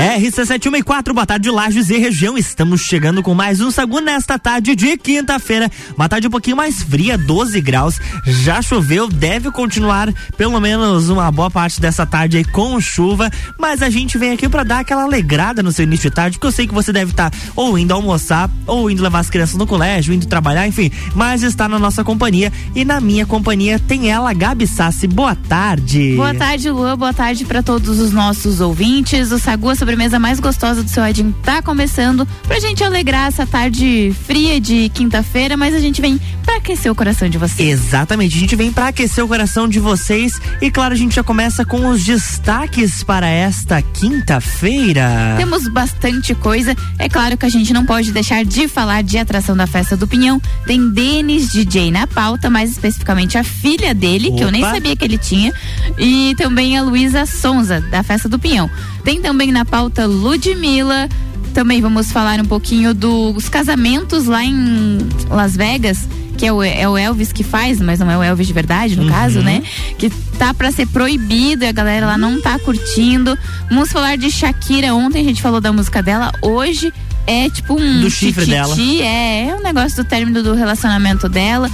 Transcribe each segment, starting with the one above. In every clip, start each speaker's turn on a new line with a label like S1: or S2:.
S1: RC714, boa tarde, Lages e região. Estamos chegando com mais um Sagu nesta tarde de quinta-feira. Uma tarde um pouquinho mais fria, 12 graus. Já choveu, deve continuar pelo menos uma boa parte dessa tarde aí com chuva. Mas a gente vem aqui para dar aquela alegrada no seu início de tarde, porque eu sei que você deve estar tá ou indo almoçar, ou indo levar as crianças no colégio, indo trabalhar, enfim. Mas está na nossa companhia e na minha companhia tem ela, Gabi Sassi. Boa tarde.
S2: Boa tarde, Lua. Boa tarde para todos os nossos ouvintes. O Sagu é sobre sobremesa mais gostosa do seu Edinho tá começando pra gente alegrar essa tarde fria de quinta-feira, mas a gente vem pra aquecer o coração de vocês.
S1: Exatamente, a gente vem pra aquecer o coração de vocês e claro, a gente já começa com os destaques para esta quinta-feira.
S2: Temos bastante coisa, é claro que a gente não pode deixar de falar de atração da festa do Pinhão. Tem Denis DJ na pauta, mais especificamente a filha dele, Opa. que eu nem sabia que ele tinha, e também a Luísa Sonza, da festa do Pinhão. Tem também na pauta Ludmilla. Também vamos falar um pouquinho dos casamentos lá em Las Vegas que é o, é o, Elvis que faz, mas não é o Elvis de verdade, no uhum. caso, né? Que tá para ser proibido e a galera lá não tá curtindo. Vamos falar de Shakira. Ontem a gente falou da música dela, hoje é tipo um.
S1: Do chifre dela.
S2: É, é um negócio do término do relacionamento dela.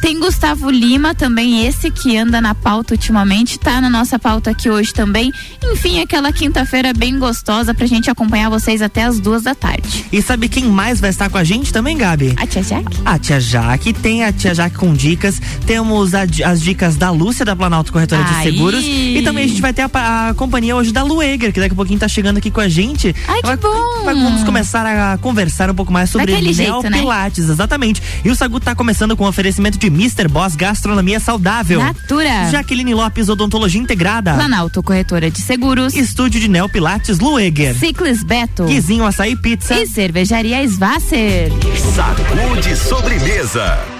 S2: Tem Gustavo Lima também, esse que anda na pauta ultimamente, tá na nossa pauta aqui hoje também. Enfim, aquela quinta-feira bem gostosa pra gente acompanhar vocês até as duas da tarde.
S1: E sabe quem mais vai estar com a gente também, Gabi?
S2: A tia Jaque.
S1: A tia Jaque, tem a tia Jaque com dicas, temos a, as dicas da Lúcia da Planalto Corretora Aí. de Seguros e também a gente vai ter a, a, companhia hoje da Lueger, que daqui a pouquinho tá chegando aqui com a gente.
S2: Ai,
S1: vai,
S2: que bom!
S1: Vai, vamos começar a conversar um pouco mais sobre Neopilates, né? exatamente. E o Sagu tá começando com um oferecimento de Mr. Boss Gastronomia Saudável.
S2: Natura.
S1: Jaqueline Lopes Odontologia Integrada.
S2: Planalto Corretora de Seguros.
S1: Estúdio de Neo Pilates Lueger.
S2: Ciclis Beto.
S1: Guizinho Açaí Pizza.
S2: E Cervejaria Svasser.
S3: Sacude sobremesa.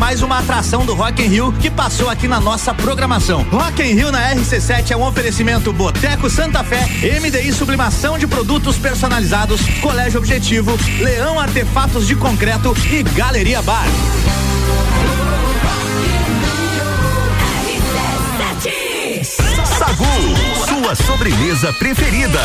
S4: Mais uma atração do Rock in Rio que passou aqui na nossa programação. Rock in Rio na RC7 é um oferecimento Boteco Santa Fé, MDI Sublimação de Produtos Personalizados, Colégio Objetivo, Leão Artefatos de Concreto e Galeria Bar.
S5: Sagu, sua sobremesa preferida.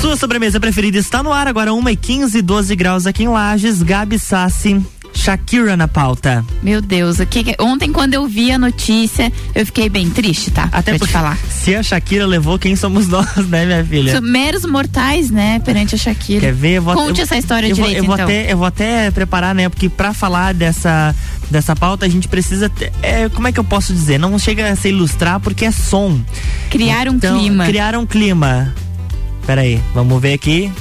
S1: Sua sobremesa preferida está no ar agora, 1 e 15 12 graus aqui em Lages. Gabi Sassi Shakira na pauta.
S2: Meu Deus, que, ontem quando eu vi a notícia, eu fiquei bem triste, tá?
S1: Até
S2: pra te falar.
S1: Se a Shakira levou, quem somos nós, né, minha filha?
S2: Meros mortais, né, perante a Shakira.
S1: Quer ver? Eu vou,
S2: Conte
S1: eu,
S2: essa história
S1: eu
S2: direito,
S1: eu vou
S2: então.
S1: Até, eu vou até preparar, né, porque pra falar dessa dessa pauta a gente precisa ter, é, como é que eu posso dizer? Não chega a se ilustrar porque é som.
S2: Criar um
S1: então,
S2: clima.
S1: Criar um clima. Peraí, vamos ver aqui.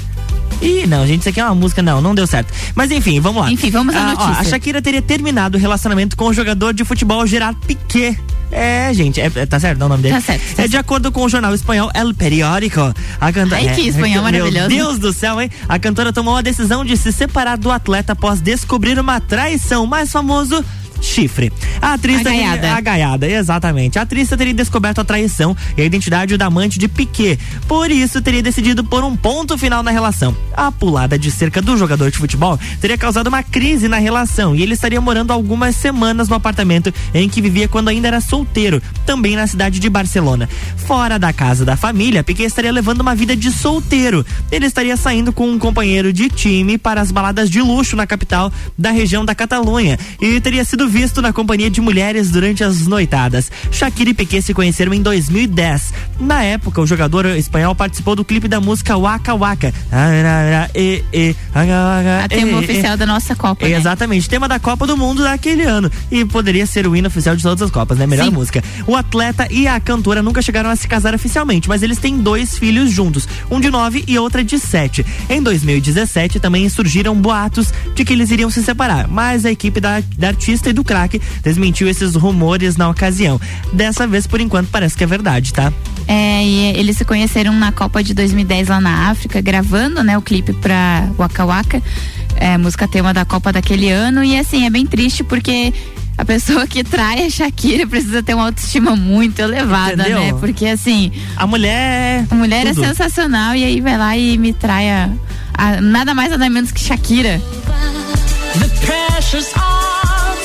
S1: Ih, não, gente, isso aqui é uma música, não, não deu certo. Mas enfim, vamos lá.
S2: Enfim, vamos à
S1: Ah, ó,
S2: notícia.
S1: a Shakira teria terminado o relacionamento com o jogador de futebol Gerard Piquet. É, gente, é, é- tá certo não, o nome dele?
S2: Tá certo, tá
S1: é de acordo com o jornal espanhol El Periódico. A cantora,
S2: Ai, que espanhol
S1: meu
S2: maravilhoso.
S1: Deus do céu, hein? A cantora tomou a decisão de se separar do atleta após descobrir uma traição, mais famoso chifre. A atriz
S2: A
S1: teria-
S2: gaiada,
S1: exatamente. A atriz teria descoberto a traição e a identidade da amante de Piquet. Por isso, teria decidido pôr um ponto final na relação. A pulada de cerca do jogador de futebol teria causado uma crise na relação e ele estaria morando algumas semanas no apartamento em que vivia quando ainda era solteiro, também na cidade de Barcelona. Fora da casa da família, Piquet estaria levando uma vida de solteiro. Ele estaria saindo com um companheiro de time para as baladas de luxo na capital da região da Catalunha e teria sido visto na companhia de mulheres durante as noitadas. Shakira e Piquet se conheceram em 2010. Na época, o jogador espanhol participou do clipe da música Waka Waka.
S2: A tema oficial da nossa Copa, né?
S1: Exatamente, tema da Copa do Mundo daquele ano. E poderia ser o hino oficial de todas as Copas, né? Melhor
S2: Sim.
S1: música. O atleta e a cantora nunca chegaram a se casar oficialmente, mas eles têm dois filhos juntos, um de nove e outra de sete. Em 2017 também surgiram boatos de que eles iriam se separar, mas a equipe da, da artista e do craque desmentiu esses rumores na ocasião. Dessa vez, por enquanto, parece que é verdade, tá?
S2: É, e eles se conheceram na Copa de 2010 lá na África, gravando, né, o clipe pra Waka Waka, é, música tema da Copa daquele ano. E assim, é bem triste porque a pessoa que trai a Shakira precisa ter uma autoestima muito elevada,
S1: Entendeu?
S2: né? Porque assim,
S1: A mulher.
S2: a mulher
S1: tudo.
S2: é sensacional e aí vai lá e me trai a, a- nada mais nada menos que Shakira.
S3: The pressure's on.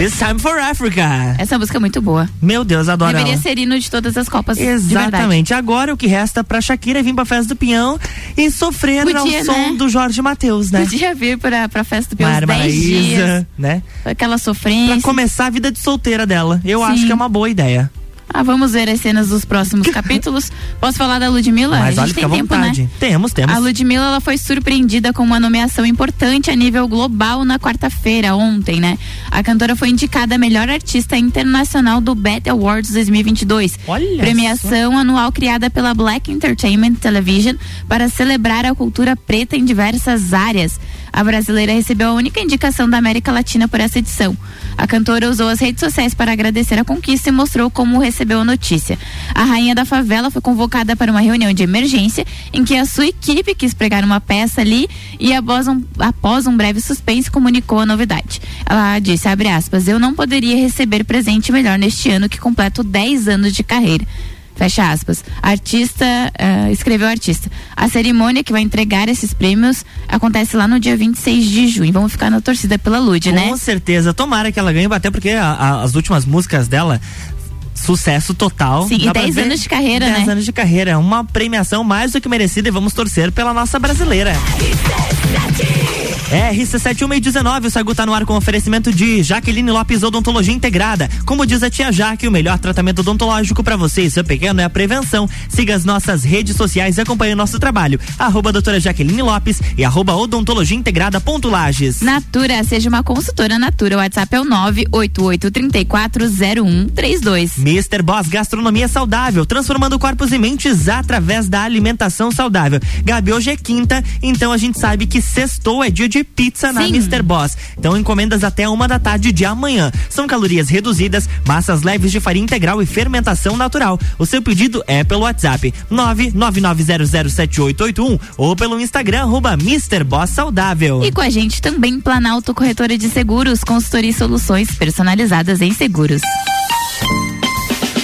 S1: It's time for Africa.
S2: Essa música é muito boa.
S1: Meu Deus, adoro
S2: Deveria
S1: ela.
S2: ser hino de todas as Copas.
S1: Exatamente. Agora o que resta pra Shakira é vir pra festa do Pinhão e sofrer
S2: Podia,
S1: ao som
S2: né?
S1: do Jorge Matheus, né?
S2: Podia vir pra, pra festa do Pião
S1: Mara
S2: 10 dias.
S1: Maraísa, né?
S2: Aquela
S1: Pra
S2: sofrência.
S1: começar a vida de solteira dela. Eu
S2: Sim.
S1: acho que é uma boa ideia.
S2: Ah, vamos ver as cenas dos próximos capítulos. Posso falar da Ludmilla?
S1: Mas
S2: a gente tem tempo,
S1: vontade.
S2: né?
S1: Temos, temos.
S2: A Ludmilla ela foi surpreendida com uma nomeação importante a nível global na quarta-feira, ontem, né? A cantora foi indicada a melhor artista internacional do BET Awards 2022.
S1: Olha
S2: Premiação anual criada pela Black Entertainment Television para celebrar a cultura preta em diversas áreas. A brasileira recebeu a única indicação da América Latina por essa edição. A cantora usou as redes sociais para agradecer a conquista e mostrou como recebeu a notícia. A rainha da favela foi convocada para uma reunião de emergência em que a sua equipe quis pregar uma peça ali e após um, após um breve suspense comunicou a novidade. Ela disse, abre aspas, eu não poderia receber presente melhor neste ano que completo 10 anos de carreira. Fecha aspas. Artista, eh, escreveu o artista. A cerimônia que vai entregar esses prêmios acontece lá no dia 26 de junho. Vamos ficar na torcida pela Lud, né?
S1: Com certeza. Tomara que ela ganhe, até porque a- a- as últimas músicas dela. Sucesso total.
S2: Sim, e
S1: Dá pra
S2: 10
S1: ver-
S2: anos de carreira,
S1: 10
S2: né?
S1: anos de carreira. Uma premiação mais do que merecida e vamos torcer pela nossa brasileira. É, RC7119, o Sagu tá no ar com oferecimento de Jaqueline Lopes Odontologia Integrada. Como diz a tia Jaque, o melhor tratamento odontológico para você e seu pequeno é a prevenção. Siga as nossas redes sociais e acompanhe o nosso trabalho. Arroba doutora Jaqueline Lopes e arroba odontologia integrada ponto Lages.
S2: Natura, seja uma consultora Natura. O WhatsApp é o 988340132.
S1: Mr. Boss Gastronomia Saudável, transformando corpos e mentes através da alimentação saudável. Gabi, hoje é quinta, então a gente sabe que sextou é dia de pizza na
S2: Sim.
S1: Mr. Boss. Então encomendas até uma da tarde de amanhã. São calorias reduzidas, massas leves de farinha integral e fermentação natural. O seu pedido é pelo WhatsApp 999007881 ou pelo Instagram arroba Mr. Boss Saudável.
S2: E com a gente também Planalto Corretora de Seguros, consultoria e soluções personalizadas em seguros.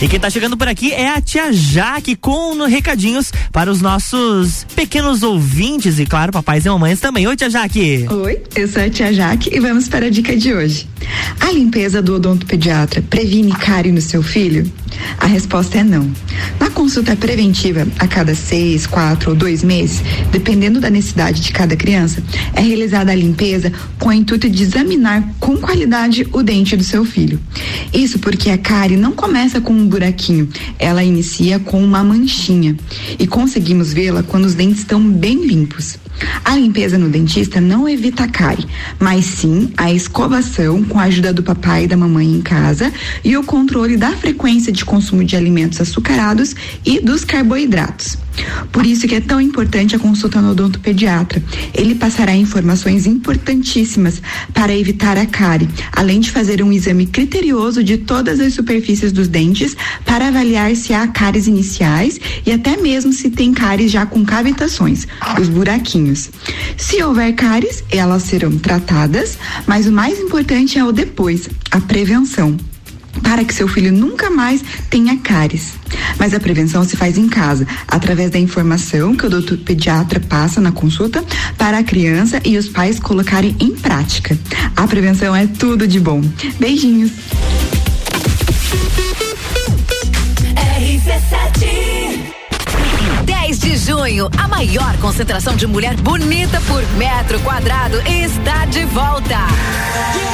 S1: E quem tá chegando por aqui é a tia Jaque com recadinhos para os nossos pequenos ouvintes e, claro, papais e mamães também. Oi, tia Jaque.
S6: Oi, eu sou a tia Jaque e vamos para a dica de hoje. A limpeza do odontopediatra previne cárie no seu filho? A resposta é não. Na consulta preventiva, a cada seis, quatro ou dois meses, dependendo da necessidade de cada criança, é realizada a limpeza com o intuito de examinar com qualidade o dente do seu filho. Isso porque a cárie não começa com um buraquinho, ela inicia com uma manchinha e conseguimos vê-la quando os dentes estão bem limpos. A limpeza no dentista não evita a cárie, mas sim a escovação com a ajuda do papai e da mamãe em casa e o controle da frequência de consumo de alimentos açucarados e dos carboidratos. Por isso que é tão importante a consulta no odontopediatra. Ele passará informações importantíssimas para evitar a cárie, além de fazer um exame criterioso de todas as superfícies dos dentes para avaliar se há cáries iniciais e até mesmo se tem cáries já com cavitações, os buraquinhos. Se houver cáries, elas serão tratadas, mas o mais importante é o depois, a prevenção para que seu filho nunca mais tenha cáries. Mas a prevenção se faz em casa, através da informação que o doutor pediatra passa na consulta para a criança e os pais colocarem em prática. A prevenção é tudo de bom. Beijinhos.
S7: RC7 10 de junho, a maior concentração de mulher bonita por metro quadrado está de volta. Da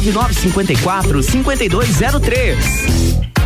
S8: 9954 5203.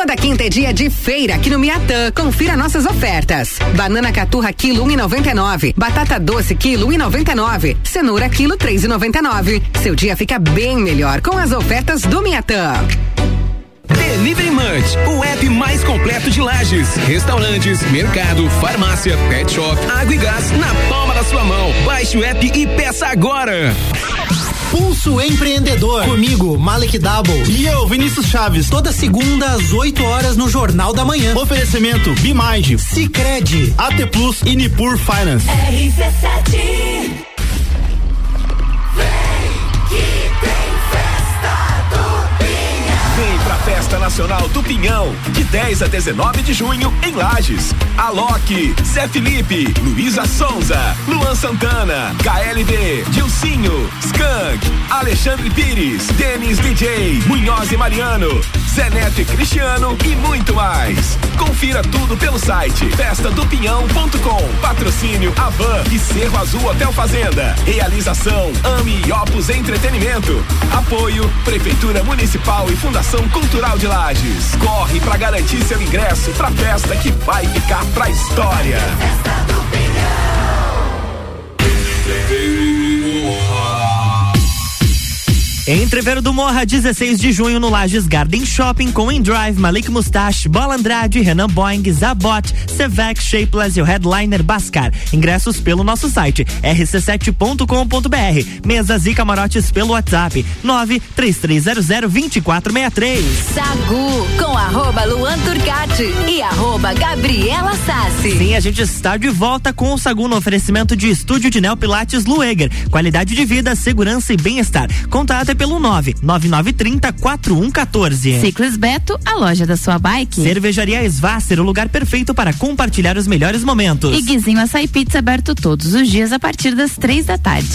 S9: Toda quinta é dia de feira aqui no Miatã. Confira nossas ofertas. Banana caturra quilo 1,99. Batata doce quilo 1,99. Cenoura quilo 3,99. Seu dia fica bem melhor com as ofertas do Miatã.
S10: Delivery Munch, o app mais completo de lajes, restaurantes, mercado, farmácia, pet shop, água e gás na palma da sua mão. Baixe o app e peça agora.
S11: Pulso Empreendedor. Comigo, Malek Double.
S12: E eu, Vinícius Chaves.
S11: Toda segunda às 8 horas no Jornal da Manhã.
S12: Oferecimento Bimind,
S11: Cicred,
S12: AT Plus e Nipur Finance.
S3: RC7
S5: Festa Nacional do Pinhão, de 10 a 19 de junho, em Lages. Alok, Zé Felipe, Luísa Sonza, Luan Santana, KLB, Dilcinho, Skank, Alexandre Pires, Denis DJ, Munhoz e Mariano, Zé Neto e Cristiano e muito mais. Confira tudo pelo site festadopinhão.com. Patrocínio Avan e Cerro Azul Hotel Fazenda. Realização Ami e Opus Entretenimento. Apoio Prefeitura Municipal e Fundação Cultural de Lages. Corre pra garantir seu ingresso pra festa que vai ficar pra história.
S1: Entreveiro do Morra, 16 de junho no Lages Garden Shopping com Endrive, Malik Mustache, Bola Andrade, Renan Boing, Zabot, Sevec, Shapeless e o headliner Bascar. Ingressos pelo nosso site rc7.com.br. Mesas e camarotes pelo WhatsApp 933002463.
S13: Sagu com arroba Luan Turcati e arroba Gabriela Sassi.
S1: Sim, a gente está de volta com o Sagu no oferecimento de estúdio de Neo Pilates Lueger. Qualidade de vida, segurança e bem-estar. Contato é pelo 99930 4114.
S2: Ciclis Beto, a loja da sua bike.
S1: Cervejaria Svasser, o lugar perfeito para compartilhar os melhores momentos.
S2: E Guizinho Açaí Pizza aberto todos os dias a partir das três da tarde.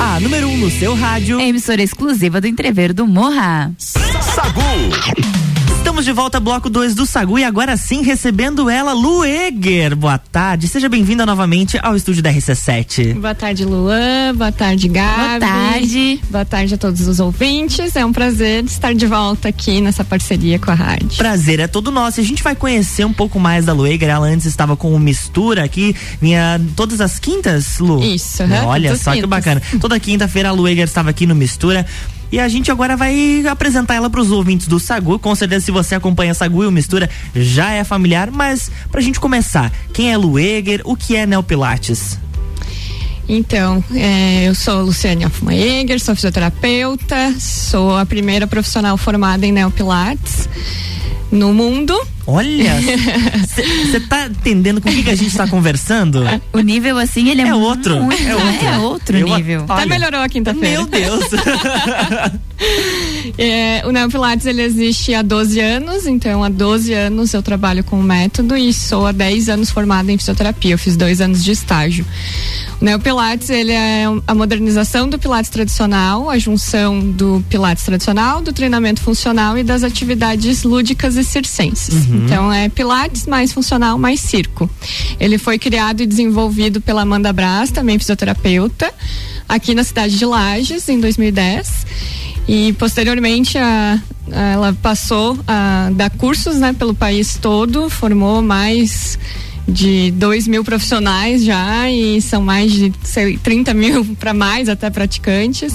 S1: A número 1 um no seu rádio.
S2: Emissora exclusiva do Entreveiro do Morra.
S5: Sagu.
S1: Estamos de volta, bloco 2 do Sagu e agora sim recebendo ela, Lueger. Boa tarde, seja bem-vinda novamente ao estúdio da RC7.
S14: Boa tarde, Luan. Boa tarde, Gabi.
S2: Boa tarde.
S14: Boa tarde a todos os ouvintes. É um prazer estar de volta aqui nessa parceria com a rádio.
S1: Prazer é todo nosso. A gente vai conhecer um pouco mais da Lueger. Ela antes estava com o Mistura aqui, vinha todas as quintas, Lu?
S14: Isso,
S1: né?
S14: uhum,
S1: Olha só
S14: as
S1: que
S14: quintas.
S1: bacana. Toda quinta-feira a Lueger estava aqui no Mistura. E a gente agora vai apresentar ela para os ouvintes do Sagu. Com certeza, se você acompanha Sagu e o Mistura, já é familiar. Mas, pra gente começar, quem é Lueger? O que é Neopilates?
S14: Então, é, eu sou Luciane Hoffmann sou fisioterapeuta, sou a primeira profissional formada em Neopilates no mundo.
S1: Olha, você tá entendendo com o que, que a gente tá conversando?
S2: O nível assim, ele é,
S1: É outro,
S2: muito,
S1: é outro.
S2: É outro
S1: Eu-
S2: nível.
S14: Até melhorou a quinta-feira.
S1: Meu Deus!
S14: É, o Neopilates ele existe há 12 anos, então há 12 anos eu trabalho com o método e sou há 10 anos formada em fisioterapia. Eu fiz dois anos de estágio. O Neopilates ele é a modernização do Pilates tradicional, a junção do Pilates tradicional, do treinamento funcional e das atividades lúdicas e circenses.
S15: Uhum.
S14: Então é Pilates mais funcional mais circo. Ele foi criado e desenvolvido pela Amanda Brás, também fisioterapeuta, aqui na cidade de Lages em 2010. E posteriormente a, a- ela passou a dar cursos né, pelo país todo, formou mais de 2 mil profissionais já e são mais de sei, 30 mil para mais até praticantes.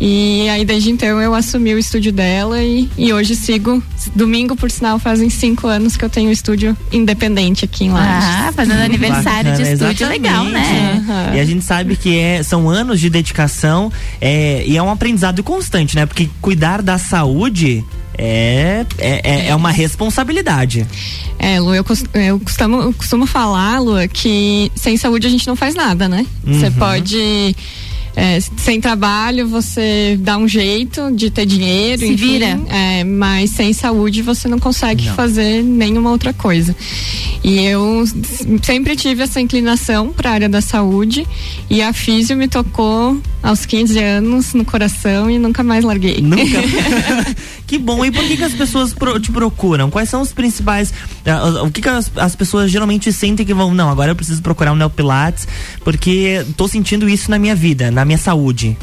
S14: E aí desde então eu assumi o estúdio dela e, e hoje sigo. Domingo, por sinal, fazem cinco anos que eu tenho um estúdio independente aqui em Lages.
S2: Ah, fazendo aniversário de estúdio, legal, né?
S1: exatamente. E a gente sabe que é, são anos de dedicação é, e é um aprendizado constante, né? Porque cuidar da saúde é, é, é- é uma responsabilidade.
S14: É, Lu, eu, eu costumo, eu costumo falar, Lu, que sem saúde a gente não faz nada, né? Você
S1: Uhum.
S14: pode é, sem trabalho você dá um jeito de ter dinheiro,
S2: Se
S14: enfim,
S2: vira.
S14: é, mas sem saúde você não consegue
S1: Não.
S14: fazer nenhuma outra coisa. E eu sempre tive essa inclinação para a área da saúde e a físio me tocou aos 15 anos no coração e nunca mais larguei.
S1: Nunca. que bom. E por que, que as pessoas pro- te procuram? Quais são os principais. ah, o que, que as, as pessoas geralmente sentem que vão. Não, agora eu preciso procurar um Neopilates porque tô sentindo isso na minha vida, na minha saúde.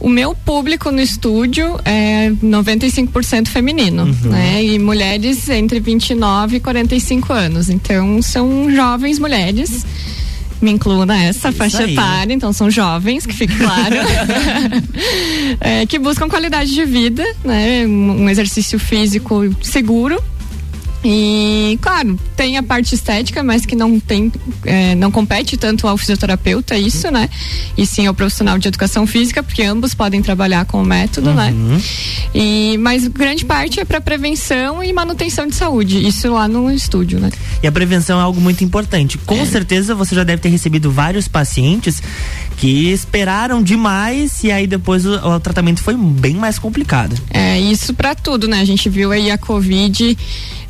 S14: O meu público no estúdio é 95% feminino,
S1: Uhum.
S14: né? E mulheres entre 29 e 45 anos. Então são jovens mulheres. Me incluo nessa faixa
S1: aí.
S14: etária, então são jovens, que fique claro. É, que buscam qualidade de vida, né? Um exercício físico seguro. E, claro, tem a parte estética, mas que não tem, é, não compete tanto ao fisioterapeuta, isso, né? E sim ao profissional de educação física, porque ambos podem trabalhar com o método, né? E, mas grande parte é para prevenção e manutenção de saúde, isso lá no estúdio, né?
S1: E a prevenção é algo muito importante. Com certeza você já deve ter recebido vários pacientes que esperaram demais e aí depois o, o tratamento foi bem mais complicado.
S14: É isso para tudo, né? A gente viu aí a Covid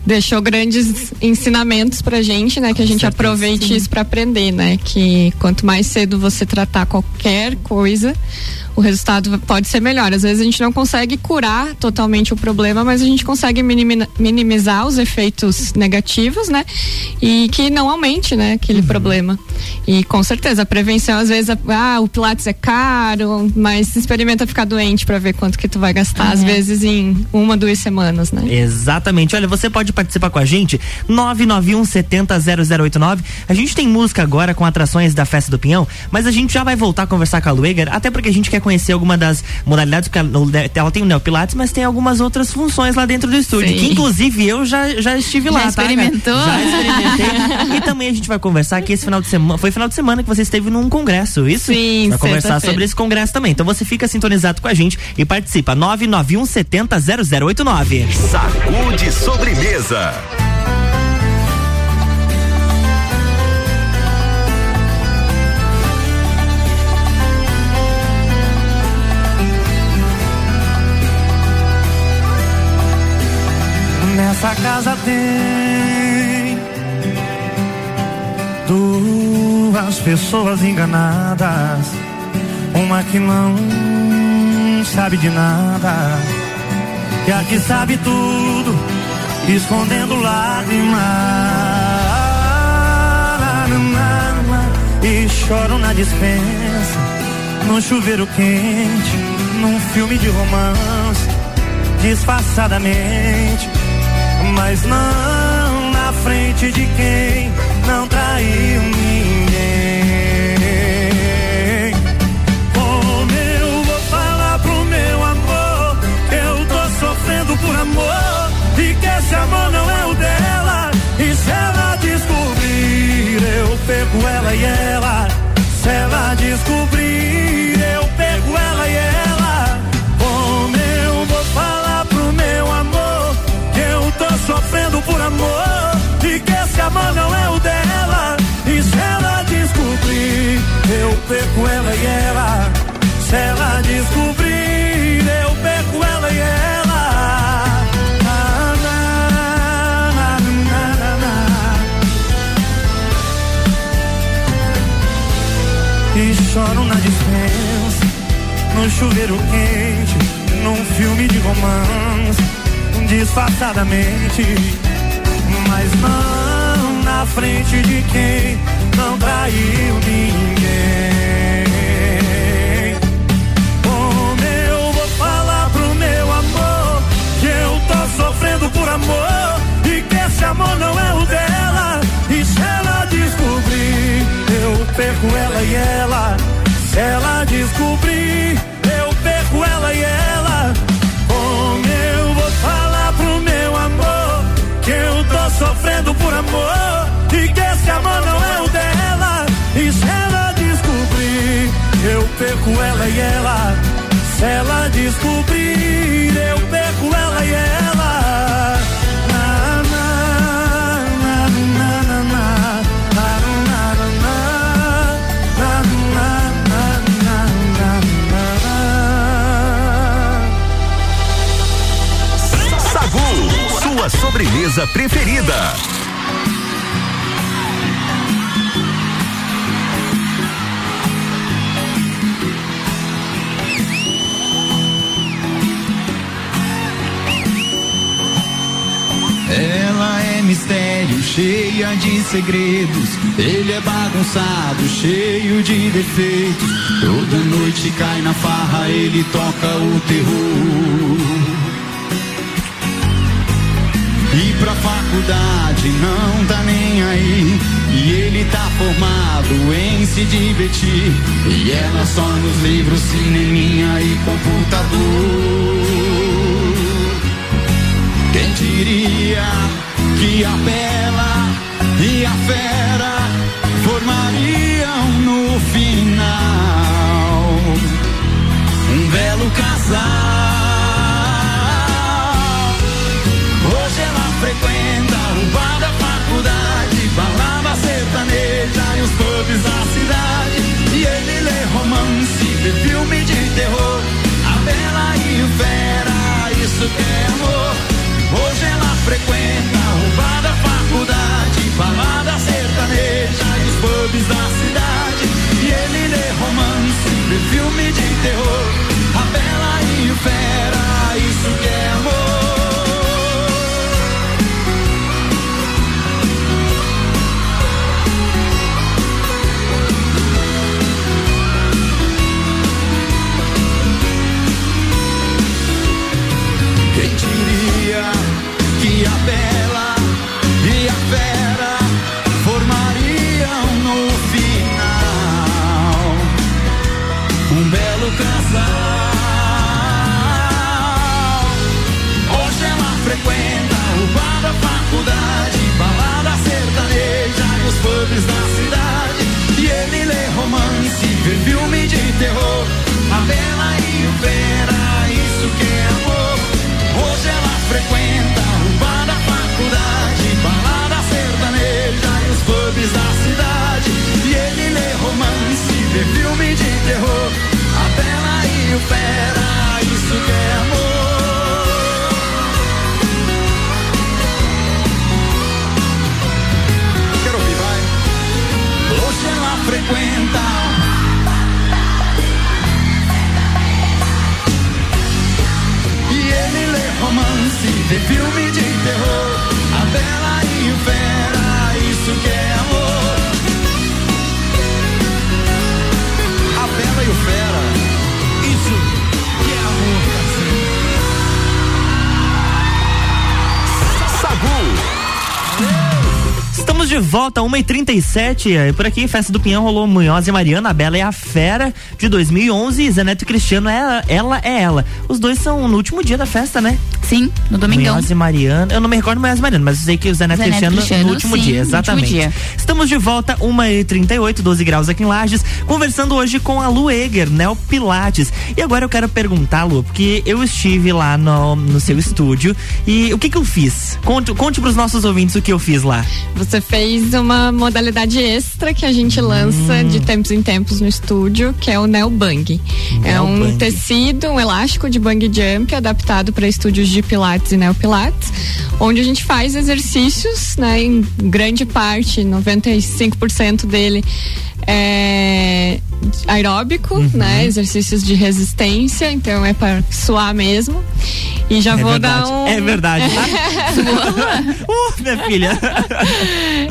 S14: deixou grandes ensinamentos pra gente, né? Que a gente aproveite isso para aprender, né? Que quanto mais cedo você tratar qualquer coisa, o resultado pode ser melhor. Às vezes a gente não consegue curar totalmente o problema, mas a gente consegue minimi- minimizar os efeitos negativos, né? E que não aumente, né? Aquele problema. E com certeza a prevenção às vezes ah, o pilates é caro, mas experimenta ficar doente para ver quanto que tu vai gastar às
S1: É.
S14: vezes em uma, duas semanas, né?
S1: Exatamente. Olha, você pode participar com a gente, 991 70 0089. A gente tem música agora com atrações da Festa do Pinhão, mas a gente já vai voltar a conversar com a Lueger, até porque a gente quer conhecer alguma das modalidades, porque ela, ela tem o Neopilates, mas tem algumas outras funções lá dentro do estúdio,
S2: Sim.
S1: que inclusive eu já, já estive
S2: Já
S1: lá, tá?
S2: experimentou?
S1: Já experimentei. e também a gente vai conversar que esse final de semana, foi final de semana que você esteve num congresso, isso?
S2: Sim,
S1: Vai conversar sobre esse congresso também. Então você fica sintonizado com a gente e participa, 991 70 0089.
S5: Sacude sobremesa.
S15: Nessa casa tem duas pessoas enganadas. Uma que não sabe de nada. E a que sabe tudo, escondendo lágrimas. E choro na dispensa, no chuveiro quente, num filme de romance, disfarçadamente mas não na frente de quem não traiu ninguém. Como eu vou falar pro meu amor que eu tô sofrendo por amor e que esse amor não é o dela? E se ela descobrir, eu pego ela e ela. Se ela descobrir, eu pego ela e ela. Tô sofrendo por amor e que esse amor não é o dela? E se ela descobrir, eu perco ela e ela. Se ela descobrir, eu perco ela e ela. E choro na dispensa, no chuveiro quente, num filme de romance, disfarçadamente, mas não na frente de quem não traiu ninguém. Como eu vou falar pro meu amor que eu tô sofrendo por amor e que esse amor não é o dela? E se ela descobrir, eu perco ela e ela. Se ela descobrir, amor e que esse amor não é o dela. E se ela descobrir, eu perco ela e ela. Se ela descobrir, eu perco ela e ela. Na, na, na, na, na, na. Sagu, sua
S5: sobremesa preferida.
S16: Ela é mistério, cheia de segredos. Ele é bagunçado, cheio de defeitos. Toda noite cai na farra, ele toca o terror. E pra faculdade não tá nem aí. E ele tá formado em se divertir. E ela só nos livros, cineminha e computador. Quem diria que a bela e a fera formariam no final um belo casal? Hoje ela frequenta o bar da faculdade, balada sertaneja e os pubs da cidade. E ele lê romance, vê filme de terror. A bela e o fera, isso que é amor. Faculdade, balada sertaneja e os pubs da cidade. E ele lê romance, vê filme de terror. A bela e o fera, isso pubs da cidade. E ele lê romance, vê filme de terror. A bela e o fera, isso que é amor. Hoje ela frequenta
S1: Estamos de volta, 1h37. eh, Por aqui, Festa do Pinhão rolou Munhoz e Mariana, a Bela e a Fera, de 2011. Zeneto e Cristiano, ela, ela é ela. Os dois são no último dia da festa, né?
S2: Sim, no domingão.
S1: Munhoz e Mariana. Eu não me recordo Munhoz e Mariana, mas eu sei que o Zeneto e
S2: Zeneto
S1: Cristiano,
S2: Cristiano,
S1: no último
S2: sim,
S1: dia,
S2: no último
S1: exatamente.
S2: dia.
S1: Estamos de volta, 1h38, 12 graus aqui em Lages, conversando hoje com a Lu Eger, Neo Pilates. E agora eu quero perguntar, Lu, porque eu estive lá no, no seu estúdio e o que que eu fiz? Conte, conte pros nossos ouvintes o que eu fiz lá.
S14: Você fez uma modalidade extra que a gente lança
S1: Hum.
S14: de tempos em tempos no estúdio, que é o Neo Bang. é um
S1: Bang.
S14: tecido, um elástico de bang jump adaptado para estúdios de pilates e neopilates, onde a gente faz exercícios, né, em grande parte, 95% dele é aeróbico,
S1: Uhum.
S14: né, exercícios de resistência, então é para suar mesmo. E já
S1: é
S14: vou
S1: verdade.
S14: dar um
S1: É verdade, tá? uh, minha filha.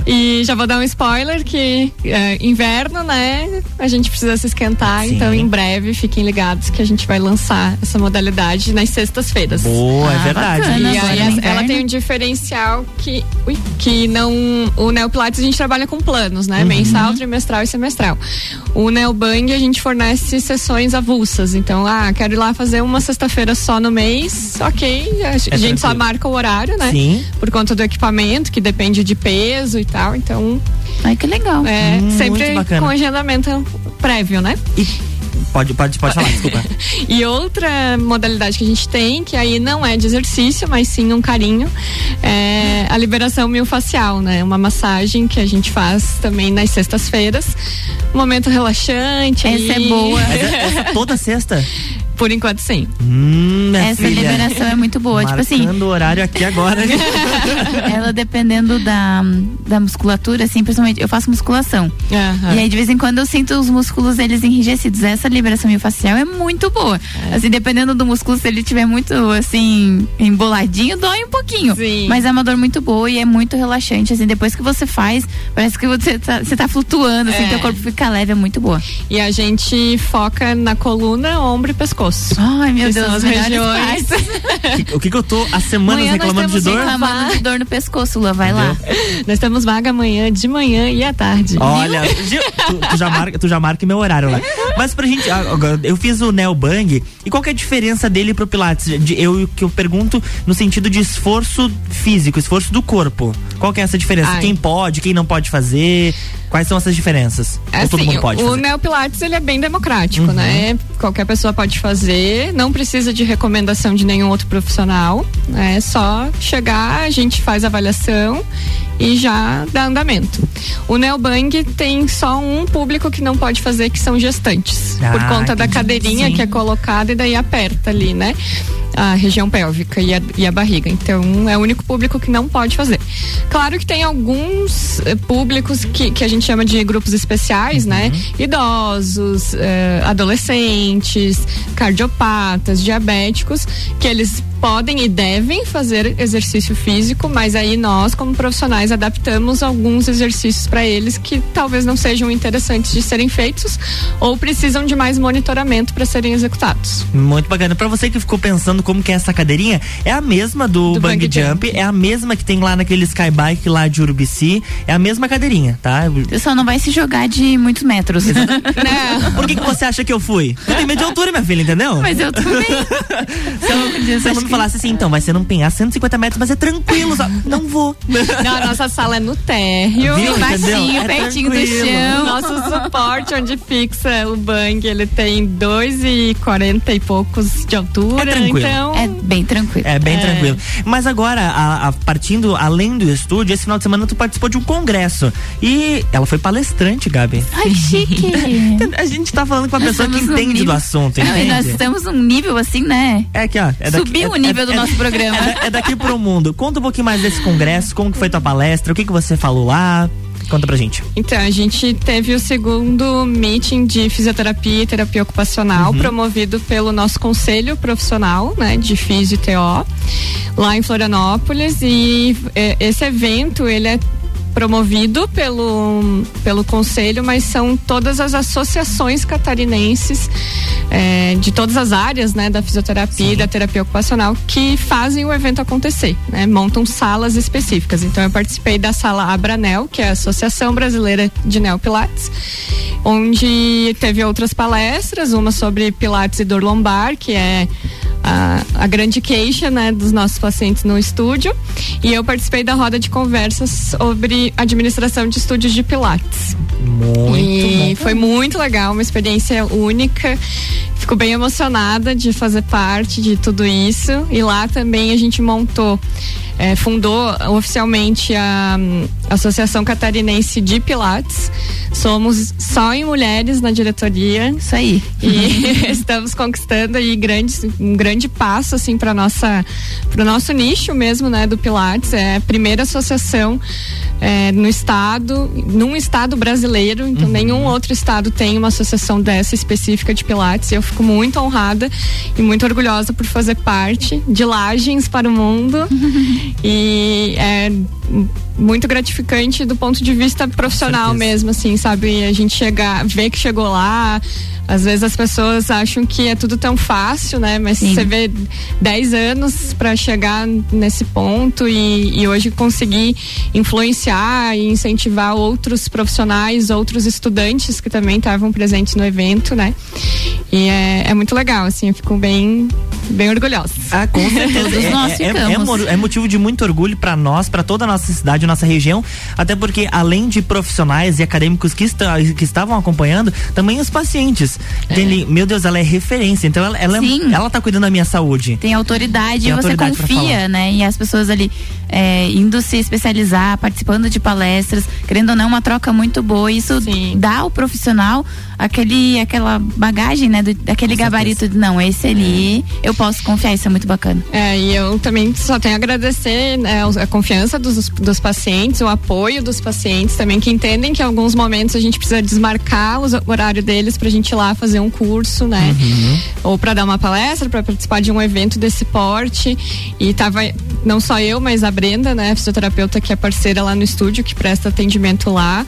S14: E já vou dar um spoiler que é, inverno, né? A gente precisa se esquentar,
S1: Sim.
S14: então em breve fiquem ligados que a gente vai lançar essa modalidade nas sextas-feiras.
S1: Boa, é Ah, verdade.
S14: E
S1: bacana,
S14: aí
S1: agora no
S14: ela
S2: inverno.
S14: tem um diferencial que, ui, que não o Neopilates a gente trabalha com planos, né?
S1: Uhum.
S14: Mensal, trimestral e semestral. O Neobang a gente fornece sessões avulsas, então ah, quero ir lá fazer uma sexta-feira só no mês, ok? A, a gente só marca o horário, né?
S1: Sim.
S14: Por conta do equipamento, que depende de peso e tal. Então.
S2: Ai, que legal.
S14: É,
S1: Hum,
S14: sempre com agendamento prévio, né?
S1: Pode, pode, pode falar, desculpa.
S14: E outra modalidade que a gente tem, que aí não é de exercício, mas sim um carinho, é a liberação miofascial, né? Uma massagem que a gente faz também nas sextas-feiras. Um momento relaxante.
S2: Essa
S14: aí.
S2: é boa.
S1: É- essa toda sexta?
S14: Por enquanto, sim.
S1: Hum,
S2: Essa
S1: filha.
S2: liberação é muito boa. Tipo assim,
S1: Marcando o horário aqui agora.
S2: ela dependendo da, da musculatura, assim, principalmente, eu faço musculação.
S14: Aham.
S2: E aí, de vez em quando, eu sinto os músculos eles enrijecidos. Essa liberação miofascial é muito boa. Assim, dependendo do músculo, se ele tiver muito, assim, emboladinho, dói um pouquinho. Mas é uma dor muito boa e é muito relaxante. Assim, depois que você faz, parece que você tá, você tá flutuando, assim,
S14: É.
S2: teu corpo fica leve, é muito boa.
S14: E a gente foca na coluna, ombro e pescoço.
S2: Ai, meu
S14: Que
S2: Deus,
S14: as
S2: melhores
S14: regiões.
S1: o que que eu tô há semanas
S2: Amanhã
S1: reclamando de dor?
S2: reclamando de dor no pescoço, Lua, vai lá.
S14: Nós temos vaga amanhã, de manhã e à tarde.
S1: Olha, tu, tu já marca, tu já marca meu horário lá. Mas pra gente, ah, eu fiz o Neo Bang e qual que é a diferença dele pro Pilates? Eu que eu pergunto no sentido de esforço físico, esforço do corpo. Qual que é essa diferença?
S14: Ai.
S1: Quem pode, quem não pode fazer? Quais são essas diferenças? Ou todo
S14: Assim,
S1: mundo pode
S14: o
S1: fazer?
S14: Neopilates ele é bem democrático,
S1: Uhum.
S14: né? Qualquer pessoa pode fazer, não precisa de recomendação de nenhum outro profissional. né? É só chegar, a gente faz a avaliação e já dá andamento. O Neobang tem só um público que não pode fazer, que são gestantes. por
S7: Ah,
S14: conta da cadeirinha
S7: Sim.
S14: que é colocada e daí aperta ali, né? A região pélvica e a, e a barriga. Então, é o único público que não pode fazer. Claro que tem alguns eh, públicos que, que a gente chama de grupos especiais, né? Idosos, eh, adolescentes, cardiopatas, diabéticos, que eles podem e devem fazer exercício físico, mas aí nós, como profissionais, adaptamos alguns exercícios para eles que talvez não sejam interessantes de serem feitos ou precisam de mais monitoramento para serem executados.
S1: Muito bacana. Pra você que ficou pensando como que é essa cadeirinha, é a mesma do,
S14: Do
S1: Bang, Jump,
S14: Jump.
S1: é a mesma que tem lá naquele Skybike lá de Urubici, é a mesma cadeirinha, tá?
S2: Você só não vai se jogar de muitos metros.
S1: Por que, que você acha que eu fui? Eu tenho medo de altura, minha filha, entendeu?
S2: Mas eu também.
S1: Se eu não falasse assim, então, vai ser num penhasco 150 metros, mas é tranquilo, só- não vou.
S14: Não, a nossa sala é no térreo,
S1: Viu,
S14: baixinho?
S1: É
S14: pertinho do
S1: tranquilo.
S14: chão. Nosso suporte onde fixa o bang, ele tem dois e quarenta e poucos de altura,
S1: É tranquilo.
S14: então
S2: É bem tranquilo.
S1: É bem
S14: É.
S1: tranquilo. Mas agora, a- a- partindo além do estúdio, esse final de semana tu participou de um congresso. E ela foi palestrante, Gabi.
S2: Ai, chique.
S1: A gente tá falando com uma
S2: Nós
S1: pessoa que entende do assunto,
S2: Não, e nós
S1: entende?
S2: estamos num nível assim, né?
S1: É aqui, ó. É daqui-
S2: Subiu
S1: é-
S2: o nível
S1: é-
S2: do
S1: é-
S2: nosso programa.
S1: É, é daqui pro mundo. Conta um pouquinho mais desse congresso, como que foi tua palestra, o que que você falou lá. Conta pra gente.
S14: Então, a gente teve o segundo meeting de fisioterapia e terapia ocupacional, promovido pelo nosso conselho profissional, né, de Fisio e TO, lá em Florianópolis. E eh, esse evento, ele é promovido pelo, pelo conselho, mas são todas as associações catarinenses eh, de todas as áreas, né, da fisioterapia e da terapia ocupacional que fazem o evento acontecer, né, montam salas específicas. Então eu participei da sala Abranel, que é a Associação Brasileira de Neopilates, onde teve outras palestras, uma sobre Pilates e dor lombar, que é a, a grande queixa né, dos nossos pacientes no estúdio. E eu participei da roda de conversas sobre administração de estúdios de Pilates.
S1: Muito
S14: e
S1: bom.
S14: foi muito legal, uma experiência única. Fico bem emocionada de fazer parte de tudo isso. E lá também a gente montou, eh, fundou oficialmente a hum, Associação Catarinense de Pilates. Somos só em mulheres na diretoria.
S2: Isso aí.
S14: E estamos conquistando aí grandes, um grande passo assim para nossa para o nosso nicho mesmo, né, do Pilates. É a primeira associação eh, no estado, num estado brasileiro, então nenhum outro estado tem uma associação dessa específica de Pilates. E eu fico muito honrada e muito orgulhosa por fazer parte de Lagens para o mundo. e é muito gratificante do ponto de vista profissional mesmo, assim, sabe? A gente chegar, ver que chegou lá. Às vezes as pessoas acham que é tudo tão fácil, né? Mas você vê 10 anos para chegar nesse ponto e, e hoje conseguir influenciar e incentivar outros profissionais, outros estudantes que também estavam presentes no evento, né? E é, é muito legal, assim, eu fico bem, bem orgulhosa.
S1: Ah, com certeza. É,
S2: nós
S1: é- é- é é motivo de muito orgulho pra nós, pra toda a nossa cidade, nossa região, até porque além de profissionais e acadêmicos que, está- que estavam acompanhando, também os pacientes. Dele, meu Deus, ela é referência. Então ela, ela,
S2: Sim.
S1: ela tá cuidando da minha saúde.
S2: Tem autoridade
S1: Tem
S2: e você
S1: autoridade falar.
S2: confia, né? E as pessoas ali é, indo se especializar, participando de palestras, querendo ou não, uma troca muito boa. Isso dá ao profissional aquele, aquela bagagem, né? Do, aquele gabarito de não, esse ali eu posso confiar, isso é muito bacana.
S14: É, e eu também só tenho a agradecer né, a confiança dos, dos pacientes, o apoio dos pacientes também, que entendem que em alguns momentos a gente precisa desmarcar os- o horário deles pra gente ir lá fazer um curso, né? Ou pra dar uma palestra, pra participar de um evento desse porte. E tava não só eu, mas a Brenda, né, fisioterapeuta que é parceira lá no estúdio, que presta atendimento lá.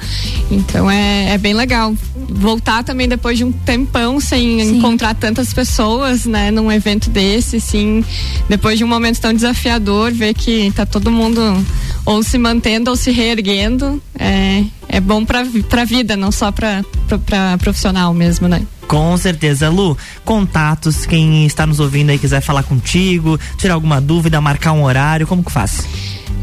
S14: Então é, é bem legal. Voltar também depois de um tempão sem encontrar tantas pessoas, né, num evento desse, sim, depois de um momento tão desafiador, ver que tá todo mundo ou se mantendo ou se reerguendo, é, é bom vi- pra vida, não só pra profissional mesmo, né?
S1: Com certeza, Lu. Contatos, quem está nos ouvindo aí quiser falar contigo, tirar alguma dúvida, marcar um horário, como que faz?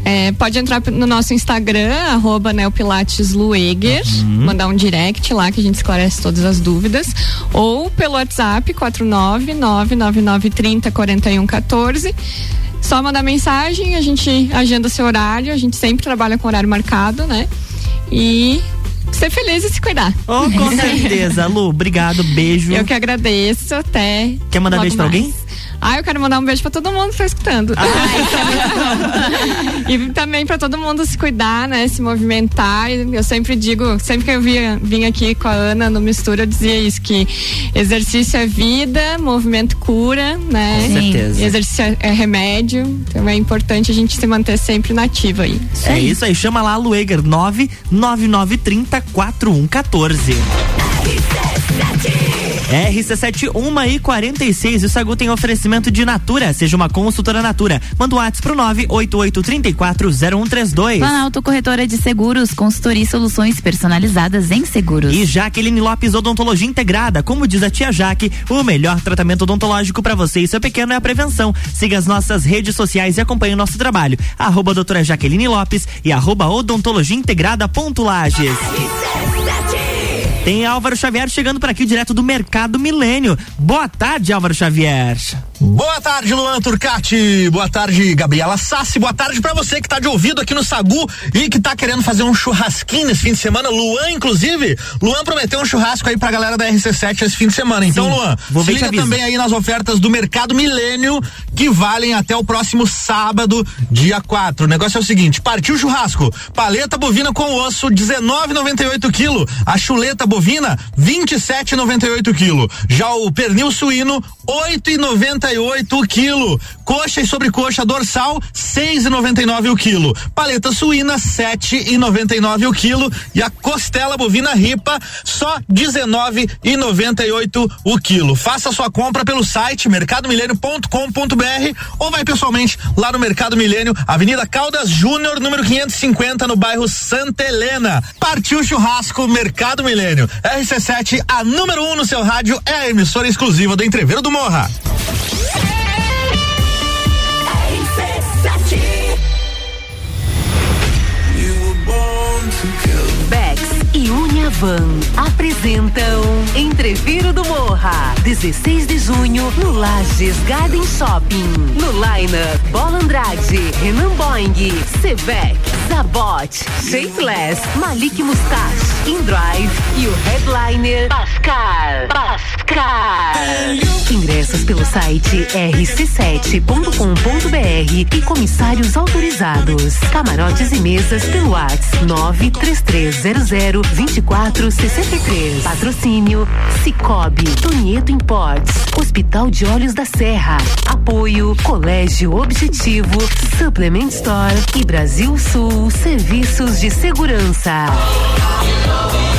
S14: É, pode entrar no nosso Instagram, arroba neopilateslueger, mandar um direct lá que a gente esclarece todas as dúvidas. Ou pelo WhatsApp 49999304114. Só mandar mensagem, a gente agenda seu horário, a gente sempre trabalha com horário marcado, né? E ser feliz e se cuidar.
S1: Oh, com certeza, Lu. Obrigado, beijo.
S14: Eu que agradeço, até.
S1: Quer mandar beijo pra
S14: mais.
S1: alguém?
S14: Ah, eu quero mandar um beijo pra todo mundo que tá escutando. e também pra todo mundo se cuidar, né? Se movimentar. Eu sempre digo, sempre que eu via, vim aqui com a Ana no Mistura, eu dizia isso, que exercício é vida, movimento cura, né?
S1: Com certeza.
S14: E exercício é- é remédio. Então é importante a gente se manter sempre nativa aí.
S1: É isso aí, chama lá a Lueger 99930 4114. RC7 1 e 46 e o Sagu tem oferecimento de Natura. Seja uma consultora Natura. Manda um WhatsApp pro 988340132.
S2: Planalto Corretora de Seguros, consultoria e soluções personalizadas em seguros.
S1: E Jaqueline Lopes Odontologia Integrada. Como diz a tia Jaque, o melhor tratamento odontológico para você e seu pequeno é a prevenção. Siga as nossas redes sociais e acompanhe o nosso trabalho. Arroba doutora Jaqueline Lopes e arroba odontologia integrada ponto Lages. Tem Álvaro Xavier chegando por aqui direto do Mercado Milênio. Boa tarde, Álvaro Xavier.
S11: Boa tarde, Luan Turcati. Boa tarde, Gabriela Sassi. Boa tarde pra você que tá de ouvido aqui no Sagu e que tá querendo fazer um churrasquinho nesse fim de semana. Luan, inclusive, Luan prometeu um churrasco aí pra galera da RC7 esse fim de semana. Então,
S1: Sim,
S11: Luan,
S1: vou
S11: se liga também aí nas ofertas do Mercado Milênio que valem até o próximo sábado, dia 4. O negócio é o seguinte: partiu o churrasco. Paleta bovina com osso, 19,98 quilo. A chuleta bovina, 27,98 quilo. Já o pernil suíno, 8,98 quilo. Coxa e sobrecoxa dorsal, 6,99 o quilo. Paleta suína, 7,99 o quilo. E a costela bovina ripa, só 19,98 o quilo. Faça sua compra pelo site mercadomilênio.com.br ou vai pessoalmente lá no Mercado Milênio, Avenida Caldas Júnior, número 550, no bairro Santa Helena. Partiu o churrasco Mercado Milênio. RC7, a número 1 um no seu rádio, é a emissora exclusiva do Entreveiro do Morra.
S13: Uniavan apresentam Entreviro do Morra, 16 de junho no Lages Garden Shopping. No Liner, Bola Andrade, Renan Boing, Sevec, Zabot, Shapeless, Malik Mustache, InDrive e o headliner Pascal. Pascal. Ingressos pelo site rc7.com.br e comissários autorizados. Camarotes e mesas pelo WhatsApp 933002463. Patrocínio Cicobi, Tonieto Imports, Hospital de Olhos da Serra. Apoio Colégio Objetivo, Supplement Store e Brasil Sul Serviços de Segurança. Oh,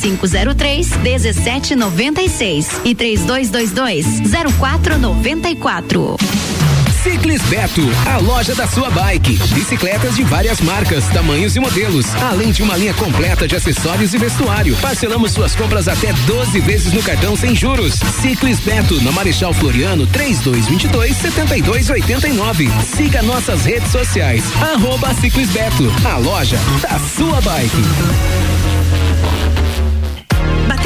S17: 3503 1796 e 3222 0494.
S10: Ciclis Beto, a loja da sua bike. Bicicletas de várias marcas, tamanhos e modelos, além de uma linha completa de acessórios e vestuário. Parcelamos suas compras até 12 vezes no cartão sem juros. Ciclis Beto, na Marechal Floriano, 3222 7289. Siga nossas redes sociais. Arroba Ciclis Beto, a loja da sua bike.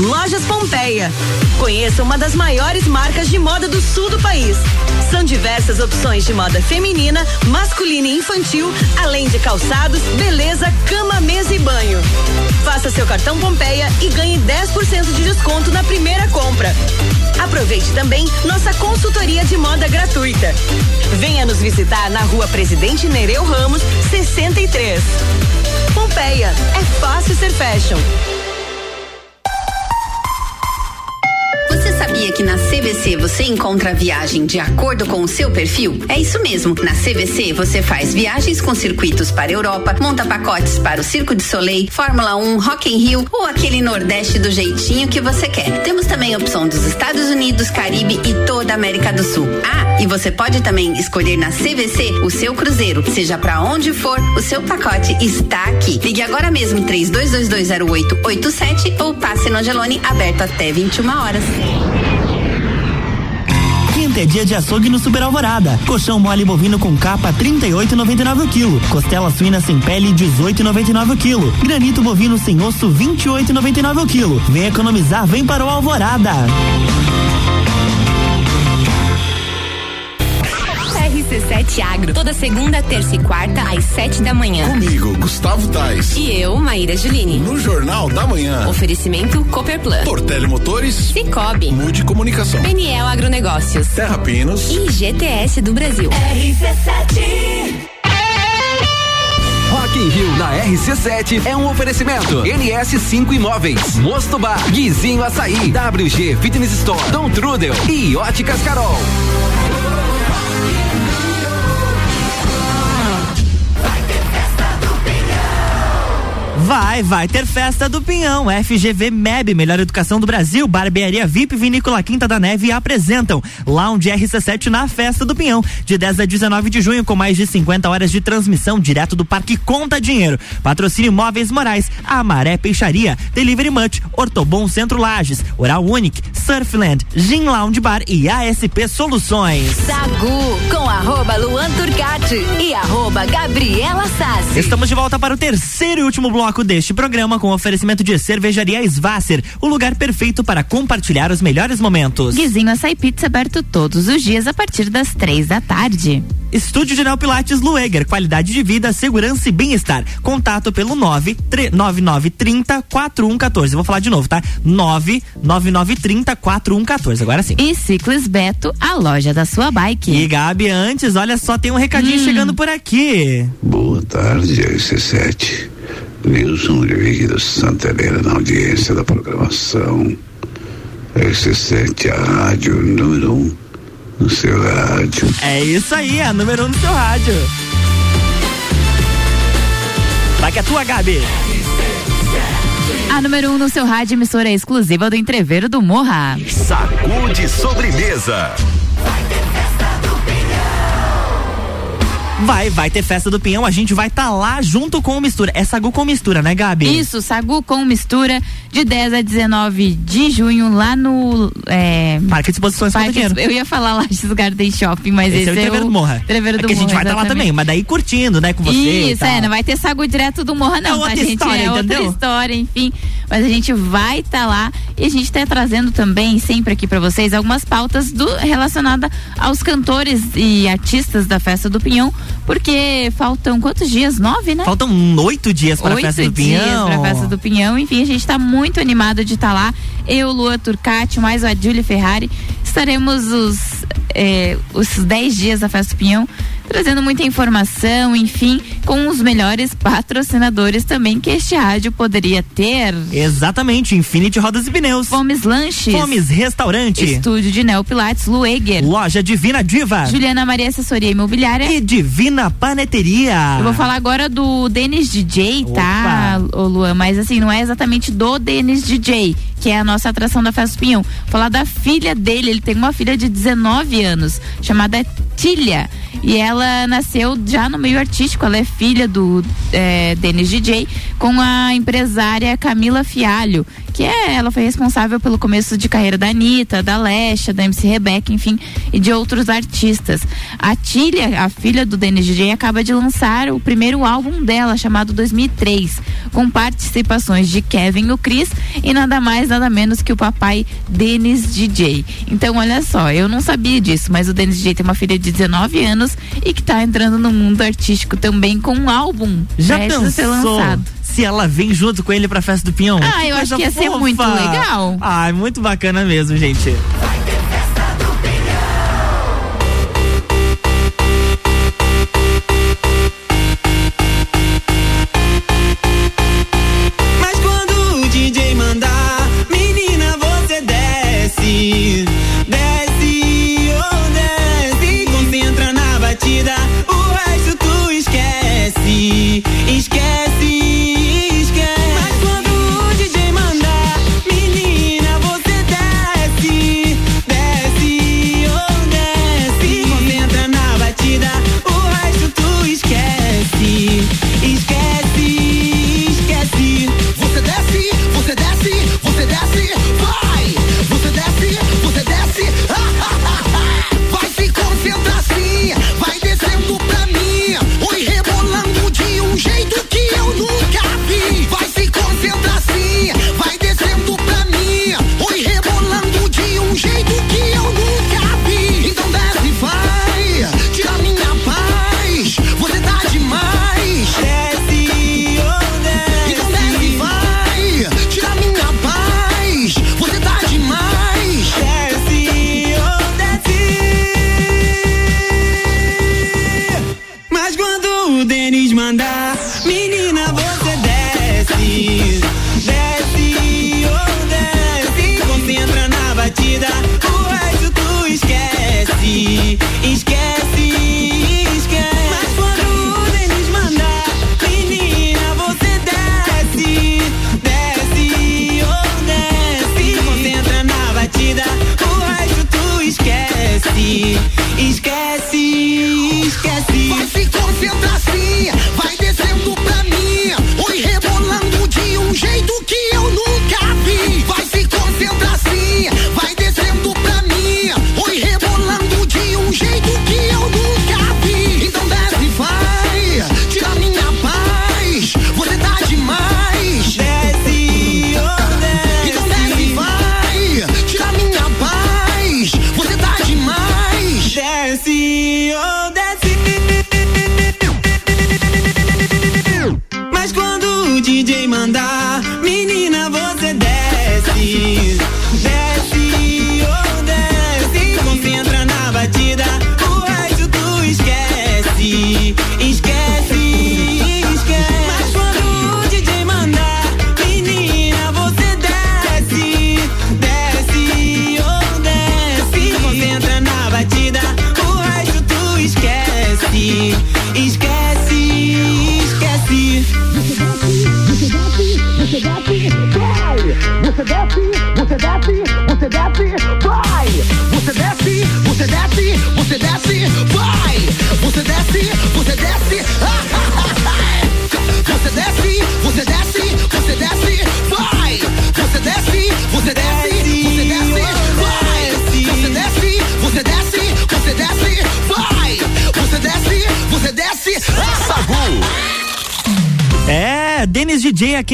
S7: Lojas Pompeia. Conheça uma das maiores marcas de moda do sul do país. São diversas opções de moda feminina, masculina e infantil, além de calçados, beleza, cama, mesa e banho. Faça seu cartão Pompeia e ganhe 10% de desconto na primeira compra. Aproveite também nossa consultoria de moda gratuita. Venha nos visitar na rua Presidente Nereu Ramos, 63. Pompeia, é fácil ser fashion.
S18: Sabia que na CVC você encontra a viagem de acordo com o seu perfil? É isso mesmo. Na CVC você faz viagens com circuitos para a Europa, monta pacotes para o Circo de Soleil, Fórmula 1, Rock in Rio ou aquele Nordeste do jeitinho que você quer. Temos também a opção dos Estados Unidos, Caribe e toda a América do Sul. Ah, e você pode também escolher na CVC o seu cruzeiro. Seja para onde for, o seu pacote está aqui. Ligue agora mesmo 32220887 ou passe no Angelone aberto até 21 horas.
S1: Quinta é dia de açougue no Super Alvorada. Colchão mole bovino com capa 38,99 o quilo. Costela suína sem pele 18,99 o quilo. Granito bovino sem osso 28,99 o quilo. Vem economizar, vem para o Alvorada.
S19: RC7 Agro, toda segunda, terça e quarta, às sete da manhã.
S20: Comigo, Gustavo Tais.
S19: E eu, Maíra Juline.
S20: No Jornal da Manhã.
S19: Oferecimento Copperplan.
S20: Portele Motores.
S19: Cicobi.
S20: Mude Comunicação.
S19: PNL Agronegócios.
S20: Terra Pinos.
S19: E GTS do Brasil.
S3: RC7
S21: Rock in Rio na RC7 é um oferecimento. NS5 Imóveis, Mosto Bar, Guizinho Açaí, WG Fitness Store, Dom Trudel e Óticas Carol.
S1: Vai, vai ter festa do Pinhão. FGV MEB, melhor educação do Brasil, Barbearia VIP Vinícola Quinta da Neve apresentam Lounge RC7 na festa do Pinhão, de 10 a 19 de junho, com mais de 50 horas de transmissão direto do Parque Conta Dinheiro. Patrocínio Móveis Morais, Amaré Peixaria, Delivery Much, Ortobon Centro Lages, Oral Unique, Surfland, Gin Lounge Bar e ASP Soluções.
S13: Sagu com arroba Luan Turcati e arroba Gabriela Sassi.
S1: Estamos de volta para o terceiro e último bloco deste programa com oferecimento de cervejaria Svasser, o lugar perfeito para compartilhar os melhores momentos.
S2: Guizinho Açaí Pizza aberto todos os dias a partir das três da tarde.
S1: Estúdio de Neopilates Lueger, qualidade de vida, segurança e bem-estar. Contato pelo 99930 4114. Vou falar de novo, tá? 99930 4114. Agora sim.
S2: E Ciclis Beto, a loja da sua bike.
S1: E Gabi, antes, olha só, tem um recadinho
S2: Hum.
S1: chegando por aqui.
S22: Boa tarde, RC7. Wilson Oliveira Santa Helena na audiência da programação. RC7, a rádio número um no seu rádio.
S1: É isso aí, a número um no seu rádio. Vai que é tua, Gabi.
S2: A número 1 um no seu rádio, emissora exclusiva do Entreveiro do Morra.
S5: Sacude sobremesa.
S1: Vai, vai ter festa do Pinhão, a gente vai estar tá lá junto com o Mistura. É Sagu com Mistura, né, Gabi?
S2: Isso, Sagu com Mistura, de 10 a 19 de junho, lá no. É...
S1: Parque de Exposições
S2: Parque. Eu ia falar lá de Garden Shopping, mas esse,
S1: esse é o Entreveiro do Morra.
S2: Entreveiro
S1: é
S2: do
S1: que a gente
S2: Morra,
S1: vai estar tá lá também, mas daí curtindo, né, com você.
S2: Isso, é, não vai ter Sagu direto do Morra, não,
S1: é outra
S2: tá, gente?
S1: História,
S2: é
S1: entendeu?
S2: outra história, enfim. Mas a gente vai estar tá lá e a gente está trazendo também, sempre aqui para vocês, algumas pautas do, relacionadas aos cantores e artistas da Festa do Pinhão, porque faltam quantos dias? Nove, né?
S1: Faltam oito dias para a Festa do Pinhão.
S2: Oito dias para a Festa do Pinhão. Enfim, a gente está muito animado de estar tá lá. Eu, Lua Turcati, mais a Júlia Ferrari. Estaremos os, eh, os dez dias da Festa do Pinhão trazendo muita informação, enfim, com os melhores patrocinadores também que este rádio poderia ter.
S1: Exatamente, Infinity Rodas e Pneus.
S2: Fomes Lanches.
S1: Fomes Restaurante.
S2: Estúdio de Neo Pilates, Lueger.
S1: Loja Divina Diva.
S2: Juliana Maria Assessoria Imobiliária.
S1: E Divina Paneteria.
S2: Eu vou falar agora do Denis DJ, tá, ô Luan? Mas assim, não é exatamente do Denis DJ, que é a nossa atração da Festa do Pinhão. Vou falar da filha dele, ele tem uma filha de 19 anos, chamada Tília. E ela nasceu já no meio artístico, ela é filha do é, Denis DJ, com a empresária Camila Fialho, que é, ela foi responsável pelo começo de carreira da Anitta, da Lesha, da MC Rebeca, enfim, e de outros artistas. A Tília, a filha do Denis DJ, acaba de lançar o primeiro álbum dela, chamado 2003, com participações de Kevin o Cris e nada mais, nada menos que o papai Denis DJ. Então, olha só, eu não sabia disso, mas o Denis DJ tem uma filha de 19 anos e que tá entrando no mundo artístico também com um álbum.
S1: Já
S2: prestes a ser lançado.
S1: Se ela vem junto com ele pra festa do Pinhão?
S2: Ah,
S1: Que
S2: eu acho que ia ser
S1: fofa.
S2: muito legal.
S1: Ah, muito bacana mesmo, gente.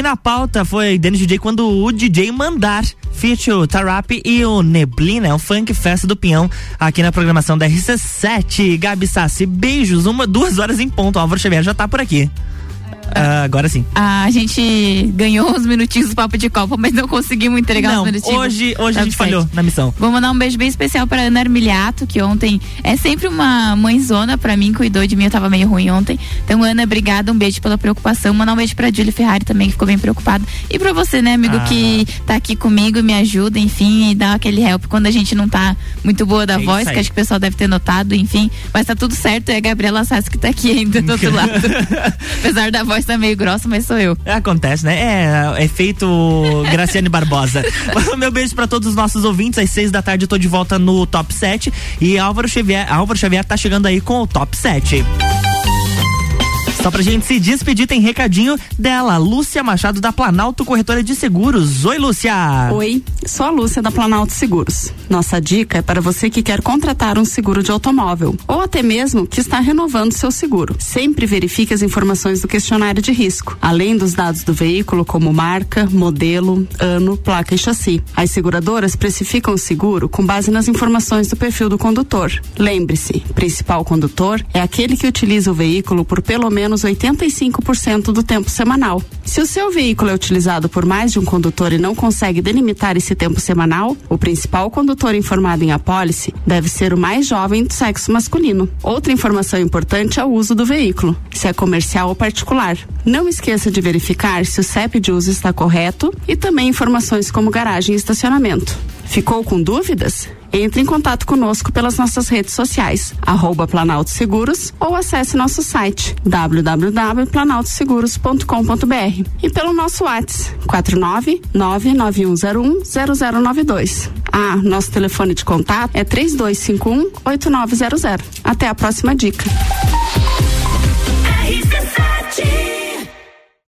S1: Aqui na pauta. Foi Denis DJ quando o DJ mandar. Feat o Tarap e o Neblina, é um funk festa do Pinhão aqui na programação da RC7. Gabi Sassi, beijos, uma, duas horas em ponto. O Álvaro Xavier já tá por aqui. Ah, agora sim.
S2: A gente ganhou uns minutinhos do papo de copa, mas não conseguimos entregar
S1: Não,
S2: os minutinhos.
S1: hoje, hoje a
S2: Tá
S1: gente falhou na missão.
S2: Vou mandar um beijo bem especial pra Ana Armiliato, que ontem é sempre uma mãezona pra mim, cuidou de mim, eu tava meio ruim ontem. Então, Ana, obrigada, um beijo pela preocupação. Mandar um beijo pra Julie Ferrari também, que ficou bem preocupada. E pra você, né, amigo,
S1: Ah.
S2: que tá aqui comigo, me ajuda, enfim, e dá aquele help quando a gente não tá muito boa da
S1: É
S2: voz, que acho que o pessoal deve ter notado, enfim. Mas tá tudo certo, é a Gabriela Sassi que tá aqui ainda do outro lado. Apesar da voz tá meio grossa, mas sou eu.
S1: Acontece, né? É, é feito Graciane Barbosa. Meu beijo pra todos os nossos ouvintes. Às seis da tarde eu tô de volta no Top 7. E Álvaro Xavier, Álvaro Xavier tá chegando aí com o Top 7. Só pra gente se despedir, tem recadinho dela, Lúcia Machado da Planalto Corretora de Seguros. Oi, Lúcia!
S23: Oi, sou a Lúcia da Planalto Seguros. Nossa dica é para você que quer contratar um seguro de automóvel ou até mesmo que está renovando seu seguro. Sempre verifique as informações do questionário de risco, além dos dados do veículo como marca, modelo, ano, placa e chassi. As seguradoras precificam o seguro com base nas informações do perfil do condutor. Lembre-se, principal condutor é aquele que utiliza o veículo por pelo menos 85% do tempo semanal. Se o seu veículo é utilizado por mais de um condutor e não consegue delimitar esse tempo semanal, o principal condutor informado em apólice deve ser o mais jovem do sexo masculino. Outra informação importante é o uso do veículo, se é comercial ou particular. Não esqueça de verificar se o CEP de uso está correto e também informações como garagem e estacionamento. Ficou com dúvidas? Entre em contato conosco pelas nossas redes sociais, arroba Planalto Seguros ou acesse nosso site www.planaltoseguros.com.br e pelo nosso WhatsApp 49991010092. Ah, nosso telefone de contato é 3251 8900. Até a próxima dica.